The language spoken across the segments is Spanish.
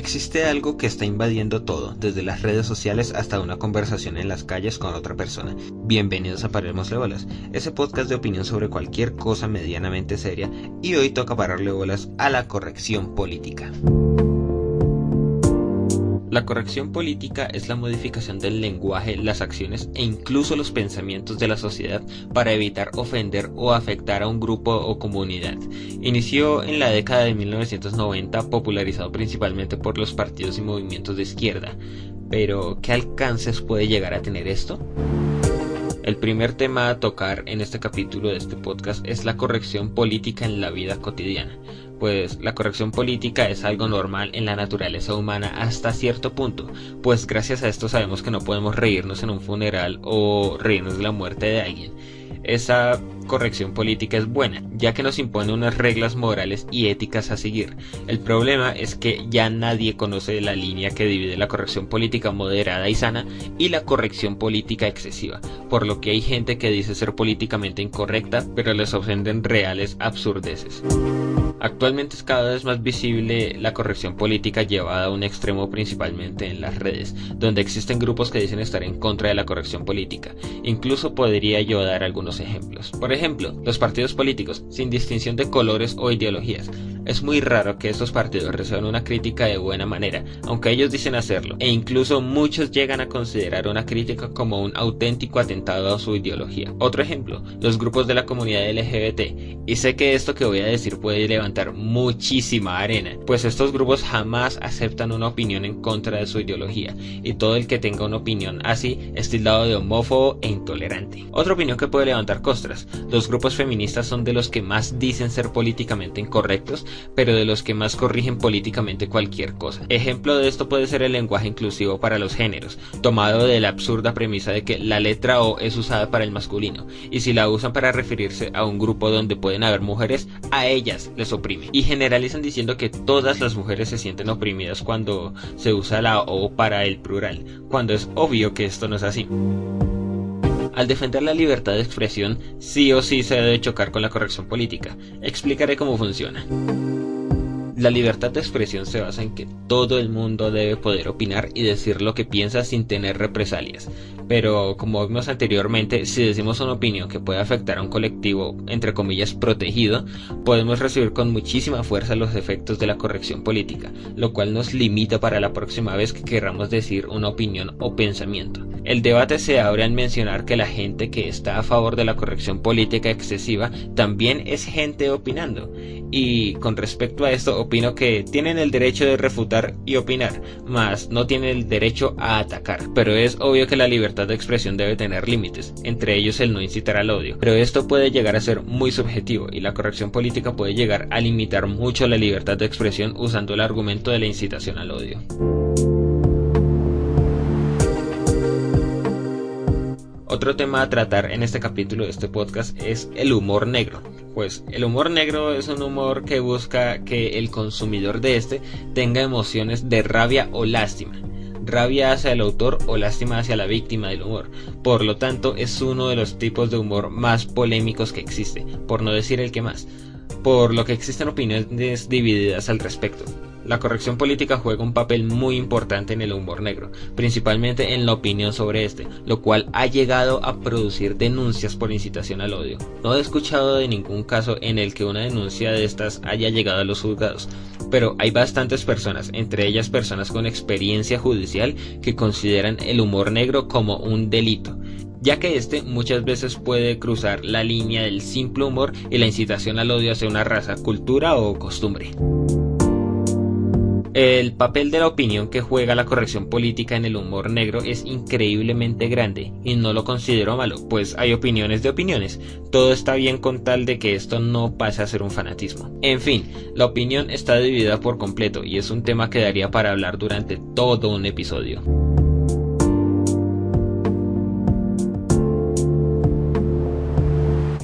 Existe algo que está invadiendo todo, desde las redes sociales hasta una conversación en las calles con otra persona. Bienvenidos a Paremos Bolas, ese podcast de opinión sobre cualquier cosa medianamente seria, y hoy toca pararle bolas a la corrección política. La corrección política es la modificación del lenguaje, las acciones e incluso los pensamientos de la sociedad para evitar ofender o afectar a un grupo o comunidad. Inició en la década de 1990, popularizado principalmente por los partidos y movimientos de izquierda. Pero, ¿qué alcances puede llegar a tener esto? El primer tema a tocar en este capítulo de este podcast es la corrección política en la vida cotidiana pues la corrección política es algo normal en la naturaleza humana hasta cierto punto, pues gracias a esto sabemos que no podemos reírnos en un funeral o reírnos de la muerte de alguien. Esa corrección política es buena, ya que nos impone unas reglas morales y éticas a seguir. El problema es que ya nadie conoce la línea que divide la corrección política moderada y sana y la corrección política excesiva, por lo que hay gente que dice ser políticamente incorrecta, pero les ofenden reales absurdeces. Actualmente es cada vez más visible la corrección política llevada a un extremo principalmente en las redes, donde existen grupos que dicen estar en contra de la corrección política. Incluso podría yo dar algunos ejemplos. Por ejemplo, los partidos políticos, sin distinción de colores o ideologías. Es muy raro que estos partidos reciban una crítica de buena manera, aunque ellos dicen hacerlo, e incluso muchos llegan a considerar una crítica como un auténtico atentado a su ideología. Otro ejemplo, los grupos de la comunidad LGBT. Y sé que esto que voy a decir puede levantar muchísima arena, pues estos grupos jamás aceptan una opinión en contra de su ideología, y todo el que tenga una opinión así es tildado de homófobo e intolerante. Otra opinión que puede levantar costras, los grupos feministas son de los que más dicen ser políticamente incorrectos, pero de los que más corrigen políticamente cualquier cosa. Ejemplo de esto puede ser el lenguaje inclusivo para los géneros, tomado de la absurda premisa de que la letra O es usada para el masculino, y si la usan para referirse a un grupo donde pueden haber mujeres, a ellas les y generalizan diciendo que todas las mujeres se sienten oprimidas cuando se usa la O para el plural, cuando es obvio que esto no es así. Al defender la libertad de expresión, sí o sí se debe chocar con la corrección política. Explicaré cómo funciona. La libertad de expresión se basa en que todo el mundo debe poder opinar y decir lo que piensa sin tener represalias. Pero, como vimos anteriormente, si decimos una opinión que puede afectar a un colectivo, entre comillas, protegido, podemos recibir con muchísima fuerza los efectos de la corrección política, lo cual nos limita para la próxima vez que queramos decir una opinión o pensamiento. El debate se abre al mencionar que la gente que está a favor de la corrección política excesiva también es gente opinando. Y con respecto a esto, opino que tienen el derecho de refutar y opinar, mas no tienen el derecho a atacar. Pero es obvio que la libertad de expresión debe tener límites, entre ellos el no incitar al odio. Pero esto puede llegar a ser muy subjetivo y la corrección política puede llegar a limitar mucho la libertad de expresión usando el argumento de la incitación al odio. Otro tema a tratar en este capítulo de este podcast es el humor negro. Pues el humor negro es un humor que busca que el consumidor de este tenga emociones de rabia o lástima. Rabia hacia el autor o lástima hacia la víctima del humor. Por lo tanto, es uno de los tipos de humor más polémicos que existe, por no decir el que más. Por lo que existen opiniones divididas al respecto. La corrección política juega un papel muy importante en el humor negro, principalmente en la opinión sobre este, lo cual ha llegado a producir denuncias por incitación al odio. No he escuchado de ningún caso en el que una denuncia de estas haya llegado a los juzgados, pero hay bastantes personas, entre ellas personas con experiencia judicial, que consideran el humor negro como un delito ya que este muchas veces puede cruzar la línea del simple humor y la incitación al odio hacia una raza, cultura o costumbre. El papel de la opinión que juega la corrección política en el humor negro es increíblemente grande y no lo considero malo, pues hay opiniones de opiniones. Todo está bien con tal de que esto no pase a ser un fanatismo. En fin, la opinión está dividida por completo y es un tema que daría para hablar durante todo un episodio.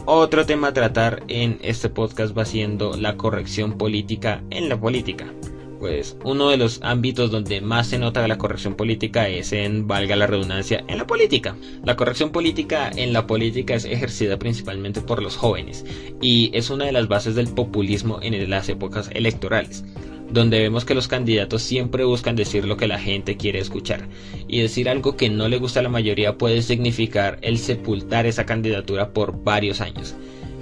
Otro tema a tratar en este podcast va siendo la corrección política en la política pues uno de los ámbitos donde más se nota la corrección política es en, valga la redundancia, en la política. La corrección política en la política es ejercida principalmente por los jóvenes y es una de las bases del populismo en las épocas electorales donde vemos que los candidatos siempre buscan decir lo que la gente quiere escuchar, y decir algo que no le gusta a la mayoría puede significar el sepultar esa candidatura por varios años.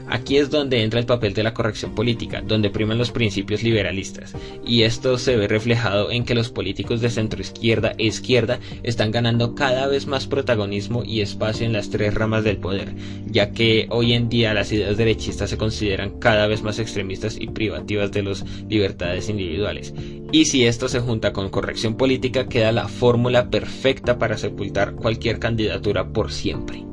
Aquí es donde entra el papel de la corrección política, donde priman los principios liberalistas, y esto se ve reflejado en que los políticos de centro izquierda e izquierda están ganando cada vez más protagonismo y espacio en las tres ramas del poder, ya que hoy en día las ideas derechistas se consideran cada vez más extremistas y privativas de las libertades individuales. Y si esto se junta con corrección política, queda la fórmula perfecta para sepultar cualquier candidatura por siempre.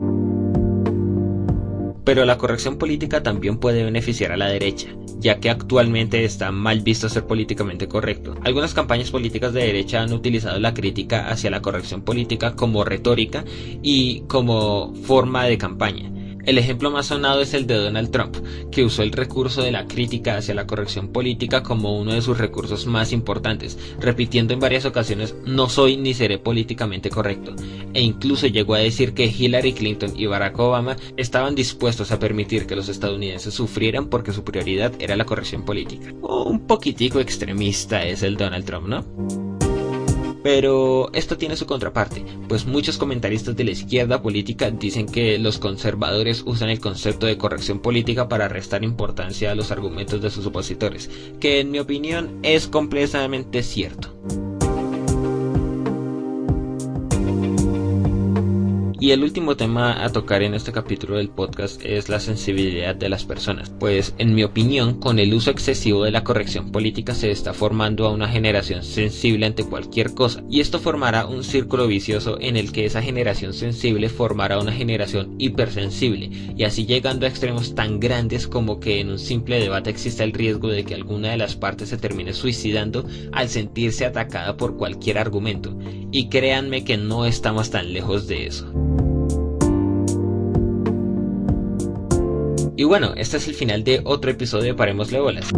Pero la corrección política también puede beneficiar a la derecha, ya que actualmente está mal visto ser políticamente correcto. Algunas campañas políticas de derecha han utilizado la crítica hacia la corrección política como retórica y como forma de campaña. El ejemplo más sonado es el de Donald Trump, que usó el recurso de la crítica hacia la corrección política como uno de sus recursos más importantes, repitiendo en varias ocasiones no soy ni seré políticamente correcto, e incluso llegó a decir que Hillary Clinton y Barack Obama estaban dispuestos a permitir que los estadounidenses sufrieran porque su prioridad era la corrección política. Un poquitico extremista es el Donald Trump, ¿no? Pero esto tiene su contraparte, pues muchos comentaristas de la izquierda política dicen que los conservadores usan el concepto de corrección política para restar importancia a los argumentos de sus opositores, que en mi opinión es completamente cierto. Y el último tema a tocar en este capítulo del podcast es la sensibilidad de las personas, pues en mi opinión con el uso excesivo de la corrección política se está formando a una generación sensible ante cualquier cosa. Y esto formará un círculo vicioso en el que esa generación sensible formará una generación hipersensible. Y así llegando a extremos tan grandes como que en un simple debate exista el riesgo de que alguna de las partes se termine suicidando al sentirse atacada por cualquier argumento. Y créanme que no estamos tan lejos de eso. Y bueno, este es el final de otro episodio de Paremosle Bolas.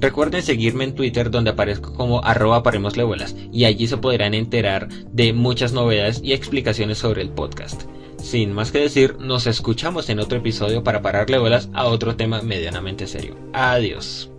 Recuerden seguirme en Twitter donde aparezco como arroba Bolas y allí se podrán enterar de muchas novedades y explicaciones sobre el podcast. Sin más que decir, nos escuchamos en otro episodio para pararle bolas a otro tema medianamente serio. Adiós.